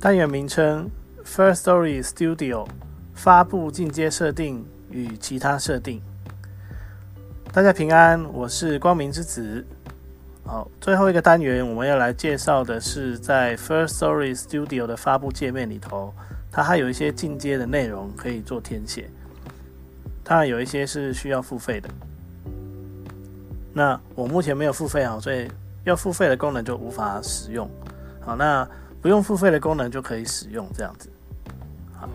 单元名称：First Story Studio，发布进阶设定与其他设定。大家平安，我是光明之子。好，最后一个单元我们要来介绍的是，在 First Story Studio 的发布界面里头，它还有一些进阶的内容可以做填写。当然有一些是需要付费的。那我目前没有付费啊，所以要付费的功能就无法使用。好，那。不用付费的功能就可以使用，这样子。好，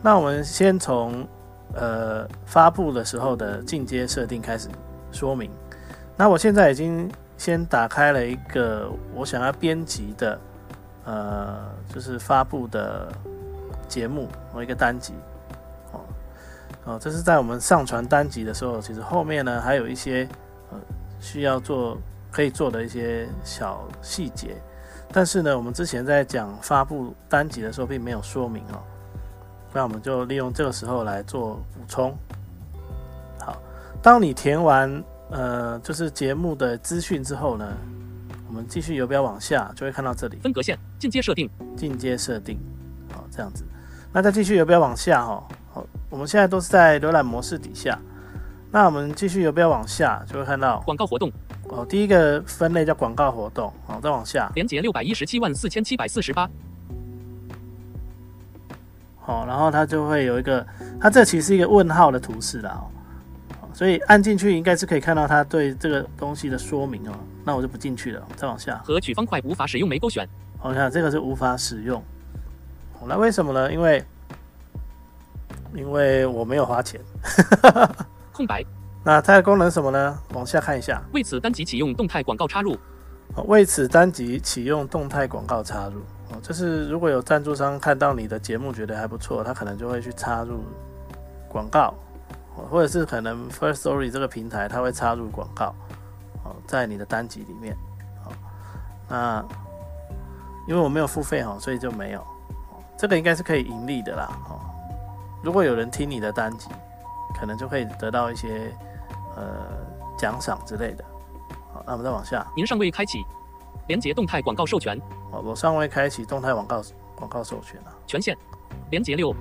那我们先从呃发布的时候的进阶设定开始说明。那我现在已经先打开了一个我想要编辑的呃，就是发布的节目某一个单集。哦哦，这是在我们上传单集的时候，其实后面呢还有一些呃需要做可以做的一些小细节。但是呢，我们之前在讲发布单集的时候，并没有说明哦。那我们就利用这个时候来做补充。好，当你填完呃，就是节目的资讯之后呢，我们继续游标往下，就会看到这里分隔线进阶设定，进阶设定，好，这样子。那再继续游标往下哈，好，我们现在都是在浏览模式底下。那我们继续游标往下，就会看到广告活动。哦，第一个分类叫广告活动，好，再往下，连接六百一十七万四千七百四十八，好，然后它就会有一个，它这其实是一个问号的图示啦，哦，所以按进去应该是可以看到它对这个东西的说明哦，那我就不进去了，再往下，和取方块无法使用没勾选，好，看这个是无法使用，那为什么呢？因为因为我没有花钱，空白。那它的功能什么呢？往下看一下。为此单集启用动态广告插入。为此单集启用动态广告插入。哦，就是如果有赞助商看到你的节目觉得还不错，他可能就会去插入广告，或者是可能 First Story 这个平台它会插入广告，哦，在你的单集里面。哦，那因为我没有付费哈，所以就没有。这个应该是可以盈利的啦。哦，如果有人听你的单集，可能就会得到一些。呃，奖赏之类的。好，那我们再往下。您尚未开启连接动态广告授权。哦，我尚未开启动态广告广告授权啊。权限连接六五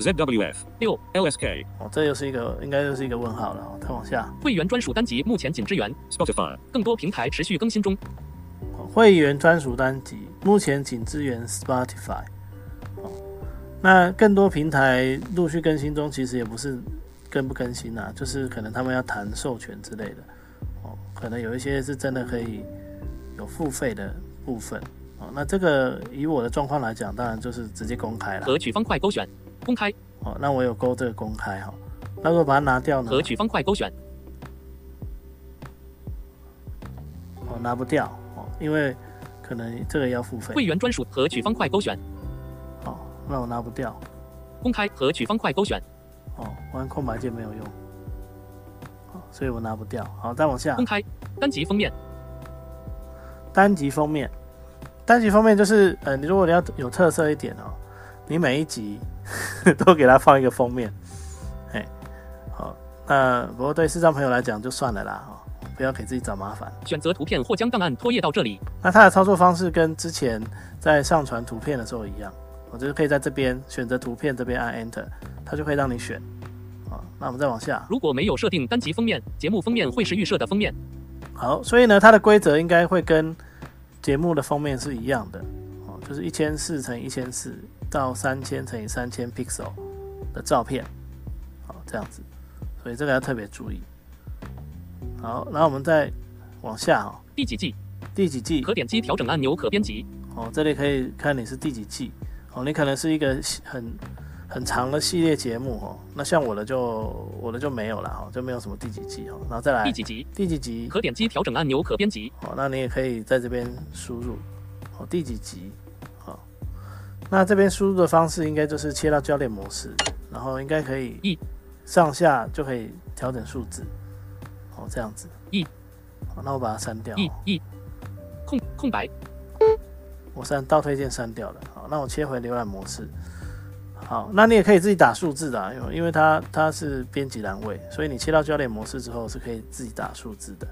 ZWF 六 LSK。哦，这又是一个，应该又是一个问号了。再往下。会员专属单集目前仅支援 Spotify，更多平台持续更新中。会员专属单集目前仅支援 Spotify。哦，那更多平台陆续更新中，其实也不是。更不更新啊？就是可能他们要谈授权之类的哦，可能有一些是真的可以有付费的部分哦。那这个以我的状况来讲，当然就是直接公开了。合取方块勾选公开哦，那我有勾这个公开哈。那如果把它拿掉呢？合取方块勾选哦，拿不掉哦，因为可能这个要付费。会员专属合取方块勾选哦，那我拿不掉。公开和取方块勾选。哦，玩空白键没有用，好，所以我拿不掉。好，再往下。公开单集封面。单集封面，单集封面就是，呃，你如果你要有特色一点哦，你每一集 都给它放一个封面。哎，好，那不过对视障朋友来讲就算了啦，哦，不要给自己找麻烦。选择图片或将档案拖曳到这里。那它的操作方式跟之前在上传图片的时候一样。我就是可以在这边选择图片，这边按 Enter，它就可以让你选。好，那我们再往下。如果没有设定单集封面，节目封面会是预设的封面。好，所以呢，它的规则应该会跟节目的封面是一样的。哦，就是一千四乘一千四到三千乘以三千 pixel 的照片。好，这样子，所以这个要特别注意。好，然后我们再往下哦。第几季？第几季？可点击调整按钮可编辑。哦，这里可以看你是第几季。哦，你可能是一个很很长的系列节目哦。那像我的就我的就没有了哈，就没有什么第几集哦。然后再来第几集？第几集？可点击调整按钮可编辑。哦，那你也可以在这边输入哦，第几集？好，那这边输入的方式应该就是切到教练模式，然后应该可以一上下就可以调整数字。哦，这样子。一。好，那我把它删掉。一一空空白。我删倒推键删掉了。好，那我切回浏览模式。好，那你也可以自己打数字的，因为因为它它是编辑栏位，所以你切到焦点模式之后是可以自己打数字的。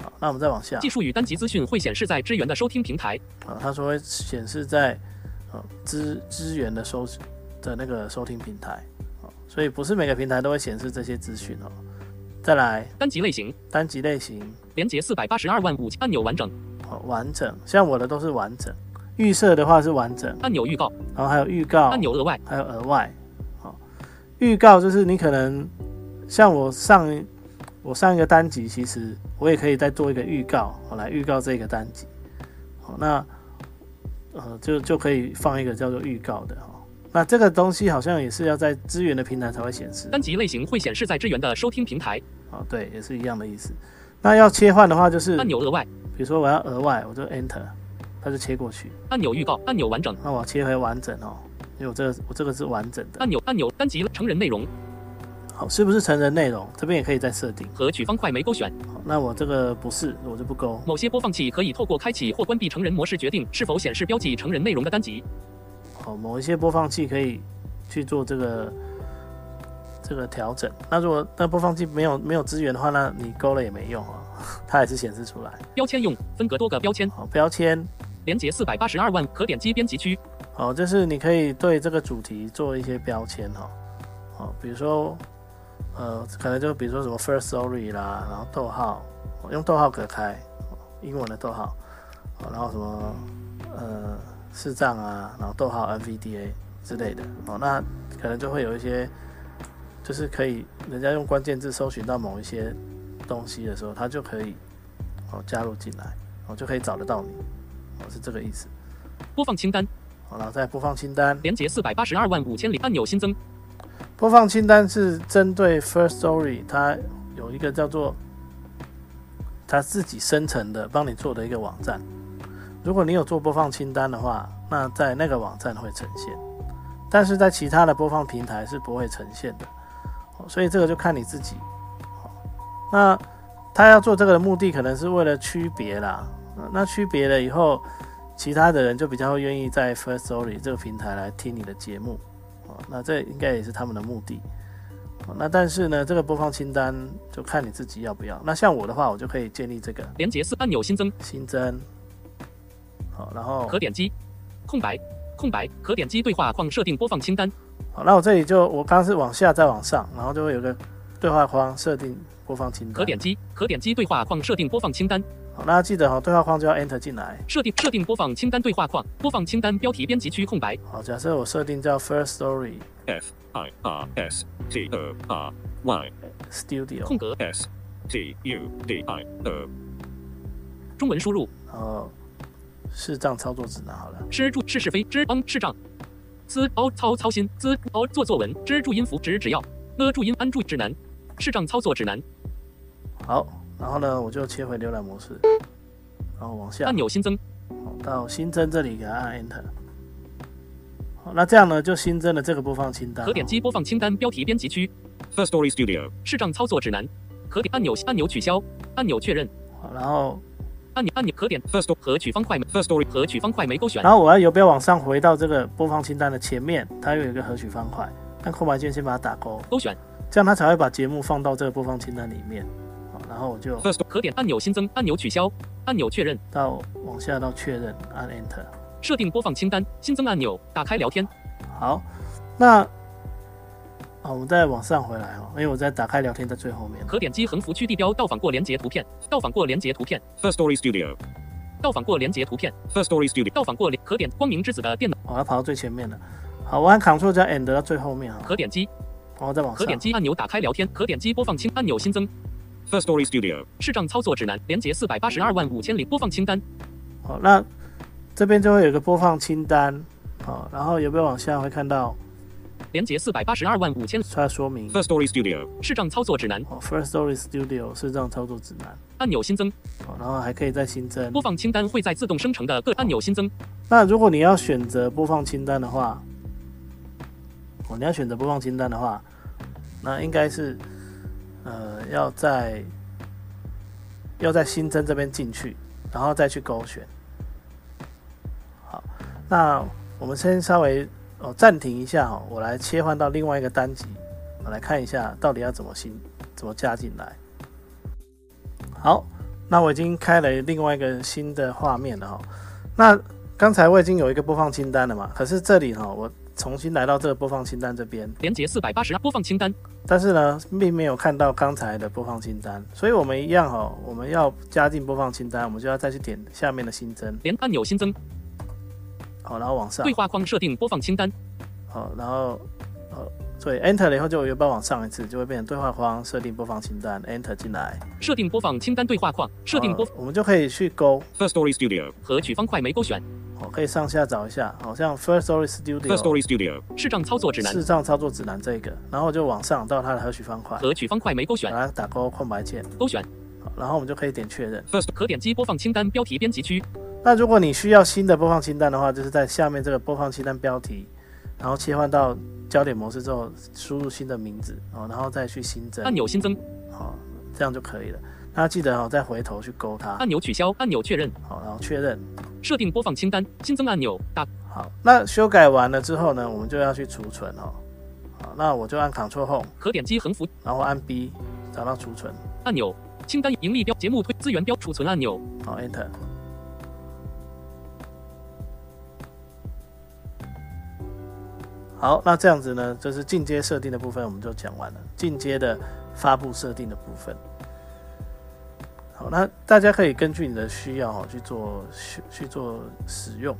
好，那我们再往下。技术与单集资讯会显示在支援的收听平台。啊，他说会显示在呃支支援的收的那个收听平台。好，所以不是每个平台都会显示这些资讯哦。再来，单集类型，单集类型，连接四百八十二万五按钮完整。好，完整，像我的都是完整。预设的话是完整按钮预告，然后还有预告按钮额外，还有额外。好，预告就是你可能像我上我上一个单集，其实我也可以再做一个预告，我来预告这个单集。好，那呃就就可以放一个叫做预告的哈。那这个东西好像也是要在资源的平台才会显示。单集类型会显示在支援的收听平台。啊，对，也是一样的意思。那要切换的话就是按钮额外，比如说我要额外，我就 Enter。它就切过去，按钮预告，按钮完整。那我切回完整哦，因为我这个我这个是完整的。按钮按钮单集成人内容，好，是不是成人内容？这边也可以再设定。和取方块没勾选。好，那我这个不是，我就不勾。某些播放器可以透过开启或关闭成人模式决定是否显示标记成人内容的单集。好，某一些播放器可以去做这个这个调整。那如果那播放器没有没有资源的话，那你勾了也没用啊，它还是显示出来。标签用分隔多个标签。好，标签。连接四百八十二万，可点击编辑区。好，就是你可以对这个主题做一些标签哈。好，比如说，呃，可能就比如说什么 first story 啦，然后逗号，用逗号隔开，英文的逗号。然后什么，呃，视障啊，然后逗号 NVDA 之类的。哦，那可能就会有一些，就是可以人家用关键字搜寻到某一些东西的时候，它就可以哦加入进来，哦就可以找得到你。是这个意思。播放清单，好了，再播放清单。连接四百八十二万五千里按钮新增。播放清单是针对 First Story，它有一个叫做它自己生成的，帮你做的一个网站。如果你有做播放清单的话，那在那个网站会呈现，但是在其他的播放平台是不会呈现的。所以这个就看你自己。那他要做这个的目的，可能是为了区别啦。那区别了以后，其他的人就比较愿意在 First Story 这个平台来听你的节目，啊，那这应该也是他们的目的，那但是呢，这个播放清单就看你自己要不要。那像我的话，我就可以建立这个连接四按钮新增，新增，好，然后可点击空白空白可点击对话框设定播放清单，好，那我这里就我刚刚是往下再往上，然后就会有个对话框设定播放清单，可点击可点击对话框设定播放清单。好，大家记得哈，对话框就要 Enter 进来。设定设定播放清单对话框，播放清单标题编辑区空白。好，假设我设定叫 First Story F I R S T O R Y Studio 空格 S T U D I O 中文输入。哦，视障操作指南好了。知注是是非知帮视障。z o 操操心 z o 做作文知注音符指只要 e 注音安注指南视障操作指南。好。然后呢，我就切回浏览模式，然后往下按钮新增，好到新增这里给它按 Enter。好，那这样呢就新增了这个播放清单。可点击播放清单标题编辑区。First Story Studio 视障操作指南。可点按钮按钮取消，按钮确认。好，然后按钮按钮可点 First 和取方块 First Story 和取方块没勾选。然后我要不要往上回到这个播放清单的前面？它又有一个合取方块，按空白键先把它打勾，勾选，这样它才会把节目放到这个播放清单里面。然后我就可点按钮新增，按钮取消，按钮确认，到往下到确认，按 Enter。设定播放清单，新增按钮，打开聊天。好，那啊，我们再往上回来哦，因为我在打开聊天在最后面。可点击横幅区地标，到访过连接图片，到访过连接图片。First Story Studio，到访过连接图片。First Story Studio，到访过连可点光明之子的电脑。我要跑到最前面了。好，我按 Ctrl 加 End 到最后面啊。可点击，然后再往可点击按钮打开聊天，可点击播放清按钮新增。First Story Studio 视障操作指南，连接四百八十二万五千零播放清单。好，那这边就会有个播放清单。好，然后有没有往下会看到连接四百八十二万五千。它说明 First Story Studio. 视障操作指南哦，First Story Studio 视障操作指南。按钮新增，好，然后还可以再新增播。放清单会在自动生成的各按钮新增。那如果你要选择播放清单的话，哦，你要选择播放清单的话，那应该是呃要在要在新增这边进去，然后再去勾选。好，那我们先稍微哦暂停一下哦，我来切换到另外一个单集，我来看一下到底要怎么新怎么加进来。好，那我已经开了另外一个新的画面了哈、那刚才我已经有一个播放清单了嘛，可是这里哈、我重新来到这个播放清单这边，连接四百八十播放清单，但是呢，并没有看到刚才的播放清单，所以我们一样哈、我们要加进播放清单，我们就要再去点下面的新增，连按钮新增。好，然后往上。对，话框设定播放清单，好，然后呃，所以 Enter 了以后就有把往上一次，就会变成对话框设定播放清单，Enter 进来，设定播放清单对话框，设定播好我们就可以去勾，First Story Studio. 和取方块没勾选。好，可以上下找一下，好像 First Story First Studio First Story Studio. 视障操作指南视障操作指南这个，然后我就往上到它的合取方块，和取方块没勾选，把它打勾空白键，勾选。好然后我们就可以点确认。可点击播放清单标题编辑区，那如果你需要新的播放清单的话，就是在下面这个播放清单标题，然后切换到焦点模式之后，输入新的名字哦，然后再去新增。按钮新增，好、这样就可以了。那记得哦，再回头去勾它，按钮取消，按钮确认，好，然后确认。设定播放清单，新增按钮，打。好，那修改完了之后呢，我们就要去储存哦。好，那我就按 Ctrl Home，可点击横幅。然后按 B 找到储存，按钮，清单盈利标节目推资源标储存按钮，好 Enter。好，那这样子呢，就是进阶设定的部分我们就讲完了，进阶的发布设定的部分。好，那大家可以根据你的需要哦去做去去做使用。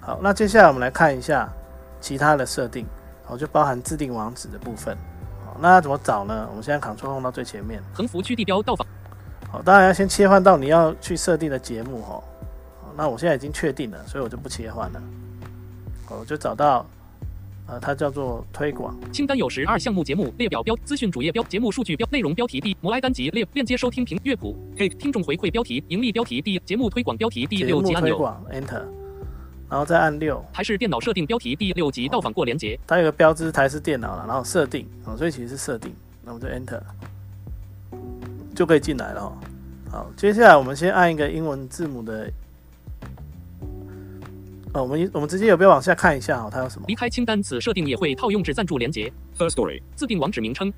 好，那接下来我们来看一下其他的设定，好，就包含自定网址的部分。好，那要怎么找呢？我们现在 Ctrl 放到最前面。横幅区地标到访好，当然要先切换到你要去设定的节目哈。好，那我现在已经确定了，所以我就不切换了。好，我就找到，呃，它叫做推广。清单有十二项目节目列表标资讯主页标节目数据标内容标题 D 摩埃单集列链接收听评乐谱 K 听众回馈标题盈利标题 D 节目推广标题第六级按钮推广 Enter，然后再按六，还是电脑设定标题第六级到访过连接它有个标志台式电脑了，然后设定，哦，所以其实是设定，那我们就 Enter，就可以进来了、哦。好，接下来我们先按一个英文字母的，哦，我们我们直接有没有往下看一下哦，它有什么？离开清单此设定也会套用至赞助连接 First Story. 自定网址名称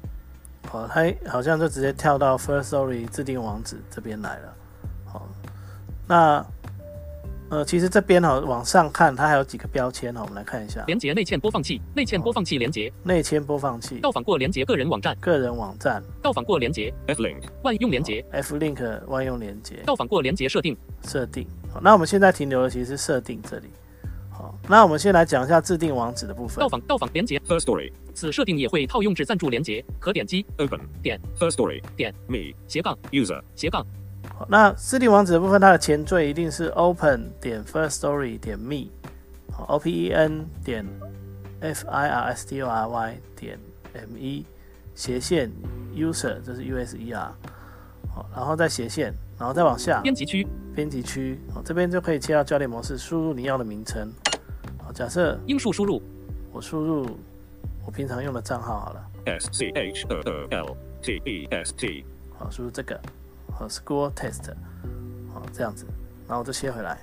好，它好像就直接跳到 First Story 自定网址这边来了。好，那呃，其实这边哈、往上看，它还有几个标签哈、我们来看一下。连接内嵌播放器内嵌播放器连接内嵌播放器、到访过连接个人网站个人网站、到访过连接 F link. 万用连接 F Link 万用连接到访过连接设定设定。好，那我们现在停留的其实是设定这里。好，那我们先来讲一下自定网址的部分。到。访到访连接 First Story. 此设定也会套用至赞助连接可点击。Open. 点。First Story. 点。Me. 斜杠。User. 斜杠。好，那自定网址的部分，它的前缀一定是 open 点 first story 点 me，好，O P E N 点 F I R S T O R Y 点 M E 斜线 user，这是 U S E R，好，然后再斜线，然后再往下。编辑区。编辑区，好，这边就可以切到教练模式，输入你要的名称，好，假设英数输入我输入我平常用的账号好了，S C H O L T E S T. 好，输入这个，好，school test，好，这样子，然后我就切回来。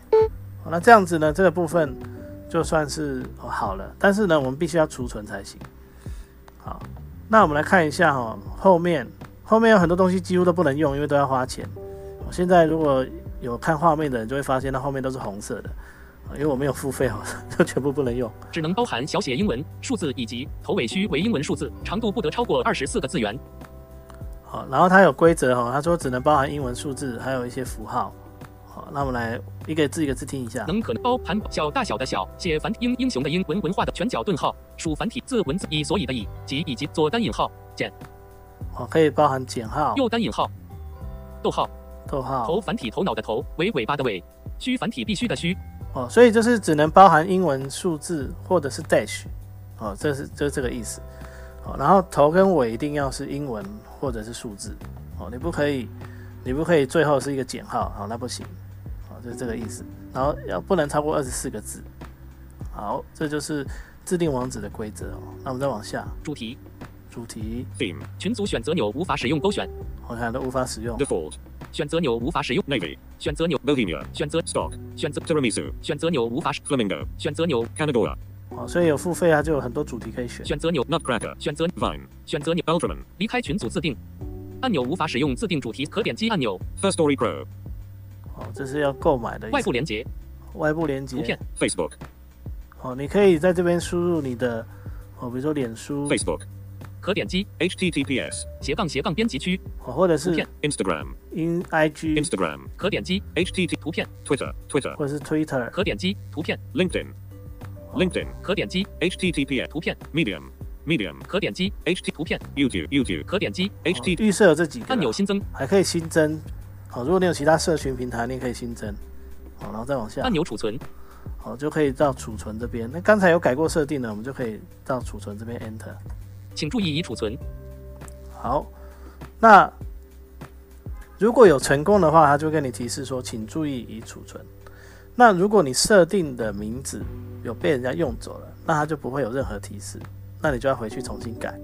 好，那这样子呢，这个部分就算是、哦、好了，但是呢，我们必须要储存才行。好，那我们来看一下哈、哦，后面后面有很多东西几乎都不能用，因为都要花钱。我现在如果有看画面的人就会发现，它后面都是红色的，啊因为我没有付费哦，就全部不能用。只能包含小写英文数字以及头尾须为英文数字，长度不得超过二十四个字元。好，然后它有规则哈，他说只能包含英文数字，还有一些符号。好，那我们来一个字一个字听一下。能可能包含小大小的小写繁英英雄的英文文化的全角顿号属繁体字文字以所以的以及以及左单引号减好，可以包含减号、右单引号逗号逗号。头繁体头脑的头为尾巴的尾须繁体必须的须哦，所以就是只能包含英文数字或者是 dash，哦，这是就是这个意思。哦，然后头跟尾一定要是英文或者是数字。哦，你不可以，你不可以最后是一个减号，好，那不行。哦，就是这个意思。然后要不能超过二十四个字。好，这就是自定网址的规则哦。那我们再往下，主题主题，Theme. 群组选择钮无法使用勾选，我看都无法使用。Default. 选择钮无法使用，Navy. 选择钮 Bohemia. 选择 Stock. 选择 Tiramisu. 选择钮无法使 Flamingo. 选择钮 Canadora. 哦，所以有付费啊就有很多主题可以选。选择钮 Nutcracker. 选择 Vine. 选择钮 Ultraman. 离开群组自定按钮无法使用自定主题，可点击按钮 First Story Pro. 哦，这是要购买的外部连接外部连接。图片 Facebook. 哦，你可以在这边输入你的哦，比如说脸书 Facebook. 可点击 HTTPS. 斜杠斜杠编辑区哦，或者是图片 Instagram. in IG Instagram. 可点击 http 图片 Twitter. Twitter. 或者是 Twitter 可点击图片 LinkedIn. LinkedIn. 可点击 HTTPS. 图片 Medium. Medium. 可点击 HT. 图片 YouTube. YouTube. 可点击哦 HT. 预设有这几个按钮新增还可以新增。好，如果你有其他社群平台，你也可以新增。好，然后再往下按，钮储存好就可以到储存这边。那刚才有改过设定的，我们就可以到储存这边 Enter。请注意已储存好，那如果有成功的话，它就会跟你提示说，请注意已储存。那如果你设定的名字有被人家用走了，那它就不会有任何提示，那你就要回去重新改。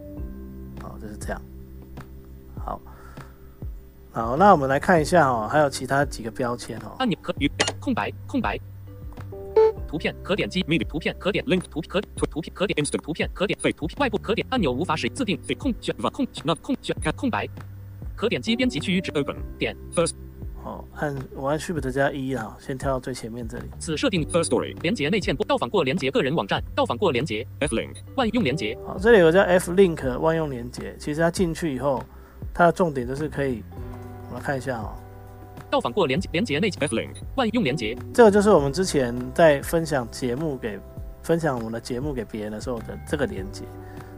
好，就是这样。好，好，那我们来看一下哦，还有其他几个标签哦。按钮可与空白空白图片可点击 Media. 图片可点 Link. 图可图图片可点 Instant. 图片可点 Fake. 图片外部可点按钮无法使自定空选空那空选看空白可点击编辑区域之 Open. 点 First. 哦，按我按 Shift 加一啊，先跳到最前面这里。此设定 First Story. 连接内嵌到访过连接个人网站到访过连接 F link. 万用连接好，这里有个叫 F Link 万用连接，其实它进去以后，它的重点就是可以，我们来看一下哦。到访过连接连接内 link. 万用连接这个就是我们之前在分享节目给分享我们的节目给别人的时候的这个连接，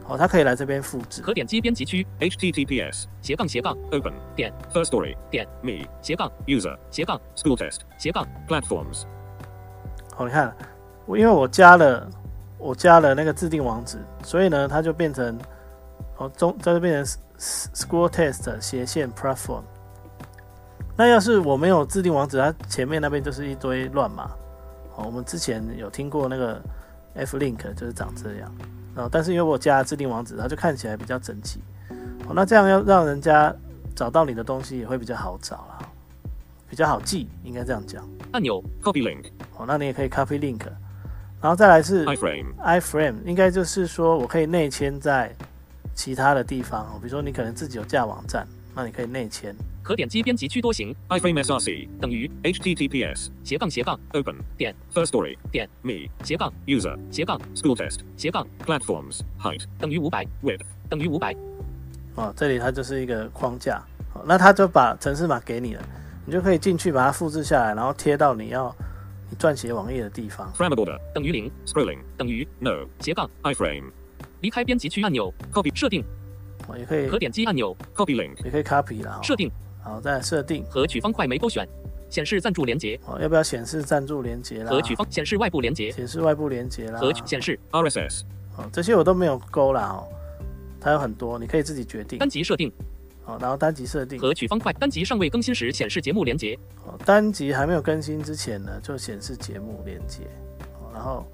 哦，它可以来这边复制。可点击编辑区 HTTPS. 斜杠斜杠 Open. 点 First Story. 点 Me. 斜杠 User. 斜杠 School test. 斜杠 Platforms. 好，你看，我因为我加了我加了那个自定网址，所以呢，它就变成哦中，这就变成 school test 斜线 platform。那要是我没有制定网址，它前面那边就是一堆乱码。哦，我们之前有听过那个 F link 就是长这样，然哦，但是因为我加了自定网址，它就看起来比较整齐。哦，那这样要让人家找到你的东西也会比较好找啦，比较好记，应该这样讲。按钮 Copy link. 哦，那你也可以 copy link，然后再来是 iframe. iframe，应该就是说我可以内嵌在其他的地方哦，比如说你可能自己有架网站，那你可以内嵌。可点击编辑区多行 iframe src. 等于 HTTPS. 斜杠斜杠 Open. 点 First Story. 点 Me. 斜杠 User. 斜杠 School test. 斜杠 Platforms. Height. 等于五百 Width. 等于五百哦，这里它就是一个框架，哦，那它就把城市码给你了，你就可以进去把它复制下来，然后贴到你要你撰写网页的地方。Parameter border. 等于零 Scrolling. 等于 No. 斜杠 iframe. 离开编辑区按钮 Copy. 设定哦，也可以可点击按钮 Copy link. 也可以 copy 啦。哦设定好，再来设定和取方块没勾选显示赞助连接哦，要不要显示赞助连接啦？和取方显示外部连接显示外部连接啦。和取显示 RSS. 哦，这些我都没有勾啦哦，它有很多，你可以自己决定。单集设定哦，然后单集设定，和取方块单集尚未更新时显示节目连接哦，单集还没有更新之前呢，就显示节目连接，哦，然后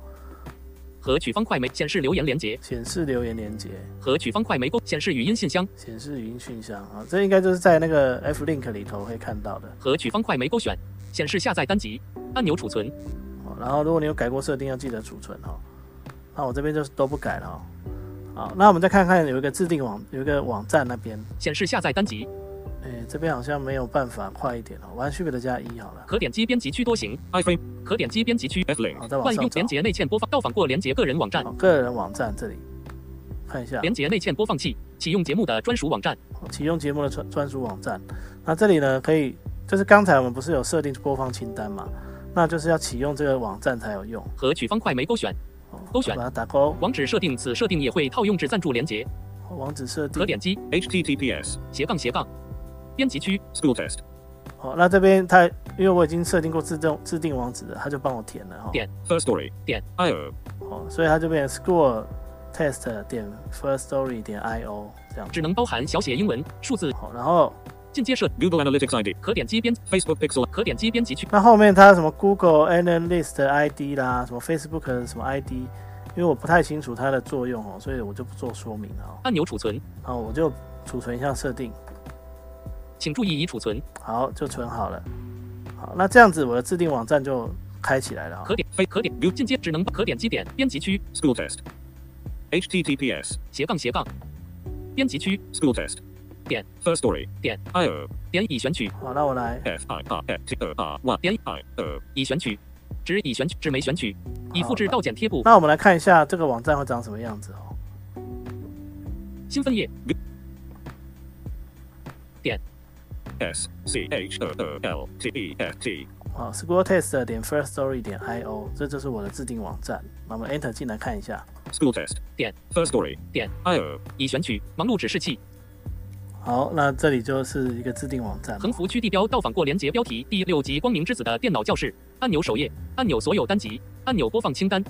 和取方块没显示留言连接显示留言连接，和取方块没勾显示语音信箱。显示语音信箱。啊、这应该就是在那个 F Link 里头会看到的。和取方块没勾选显示下载单集按钮储存。哦，然后如果你有改过设定，要记得储存哦。那我这边就是都不改了哦。好，那我们再看看有一个制定网，有一个网站那边，显示下载单集哎，这边好像没有办法快一点哦。我按 Shift 加一好了。可点击编辑区多行 iframe. 可点击编辑区 F link. 好，再往上找万用连。接内嵌播放到访过连接个人网站，个人网站这里看一下。连接内嵌播放器启用节目的专属网站启用节目的专专属网站。那这里呢，可以就是刚才我们不是有设定播放清单嘛？那就是要启用这个网站才有用和取方块没勾选哦勾选把它打勾，网址设定此设定也会套用至赞助连接网址设定可。点击 HTTPS. 斜杠斜杠编辑区 School test. 好，那这边它因为我已经设定过自动自定网址了，它就帮我填了哈。点 First Story. 点. io，好，所以它就变成 school test 点 first story 点 io 这样。只能包含小写英文、数字。好，然后进阶设 Google Analytics ID. 可点击编 Facebook Pixel. 可点击编辑区。那后面它什么 Google Analyst ID 啦，什么 Facebook 什么 ID，因为我不太清楚它的作用哦，所以我就不做说明了哦。按钮储存，好我就储存一下设定，请注意已储存。好，就存好了。好，那这样子我的自定网站就开起来了哦。可点非可点进阶只能可点击点编辑区 School test. HTTPS. 斜杠斜杠编辑区 School test. 点 First story. 点 IO. 点已选取好，那我来 F I R F T O R 1点 I O. 已选取，只已选取只没选取，已复制到剪贴布那我们来看一下这个网站会长什么样子哦。新分页 S C H O O L T E F T. 好，school test 点 first story 点 io，这就是我的自定网站。那我们 enter 进来看一下。School test. 点 First story. 点 IO. 已选取忙碌指示器好，那这里就是一个自定网站。横幅区地标到访过连接标题第六集光明之子的电脑教室按钮首页按钮所有单集按钮播放清单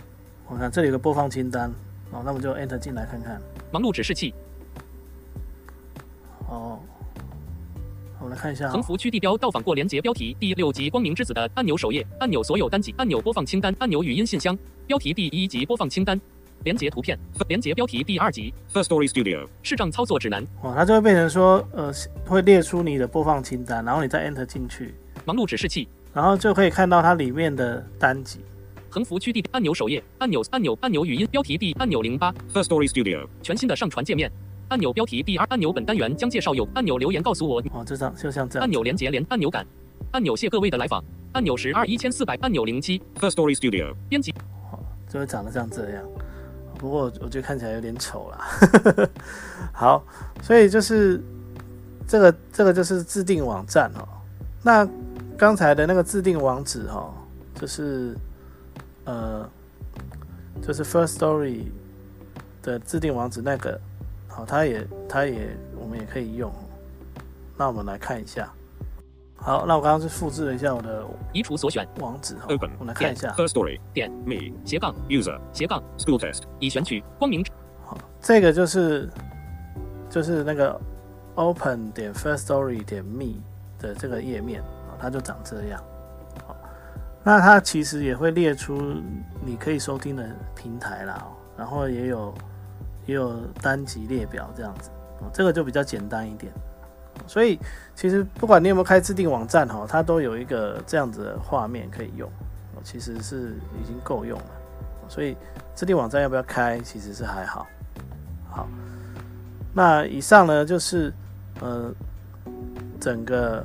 我看这里有个播放清单。好，那我们就 enter 进来看看。忙碌指示器哦，我们来看一下哦。横幅区地标到访过连接标题第六集光明之子的按钮首页按钮所有单集按钮播放清单按钮语音信箱标题第一集播放清单连接图片连接标题第二集 First story studio. 视障操作指南哇，它就会变成说，呃，会列出你的播放清单，然后你再 enter 进去，忙碌指示器然后就可以看到它里面的单集。横幅区地按钮首页按钮按钮按钮语音标题第按钮零八 First story studio. 全新的上传界面按钮标题第二按钮本单元将介绍有按钮留言告诉我哦，就这样，就像这样按。钮连接连按钮感按钮谢各位的来访按钮十二一千四百按钮零七 First story studio. 编辑哦就会长得像这样。不过我觉得看起来有点丑啦。好，所以就是这个这个就是自定网站哦。那刚才的那个自定网址哦，就是呃，就是 First Story 的自定网址那个，好，它也它也我们也可以用。那我们来看一下。好，那我刚刚是复制了一下我的移除所选网址哈 Open. 我们来看一下。First story. 点 Me. 斜杠 User. 斜杠 School test. 已选取光明好，这个就是就是那个 open 点 first story 点 me 的这个页面啊，它就长这样。好，那它其实也会列出你可以收听的平台啦，哦然后也有也有单集列表这样子，哦，这个就比较简单一点。所以其实不管你有没有开自定网站哈，它都有一个这样子的画面可以用，其实是已经够用了。所以自定网站要不要开，其实是还好。好，那以上呢就是呃整个、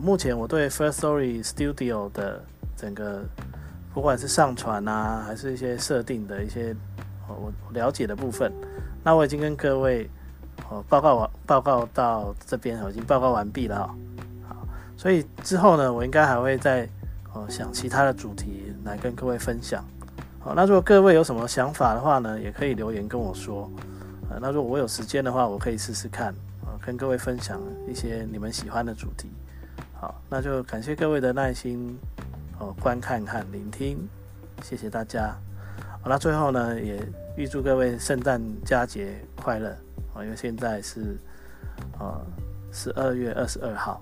目前我对 First Story Studio 的整个不管是上传啊，还是一些设定的一些我了解的部分，那我已经跟各位呃报告完报告到这边，我已经报告完毕了、哦。好，所以之后呢，我应该还会再呃想其他的主题来跟各位分享。好，那如果各位有什么想法的话呢，也可以留言跟我说。呃，那如果我有时间的话，我可以试试看，呃，跟各位分享一些你们喜欢的主题。好，那就感谢各位的耐心，哦，观看和聆听，谢谢大家。好，那最后呢，也预祝各位圣诞佳节快乐。啊，因为现在是呃十二月二十二号，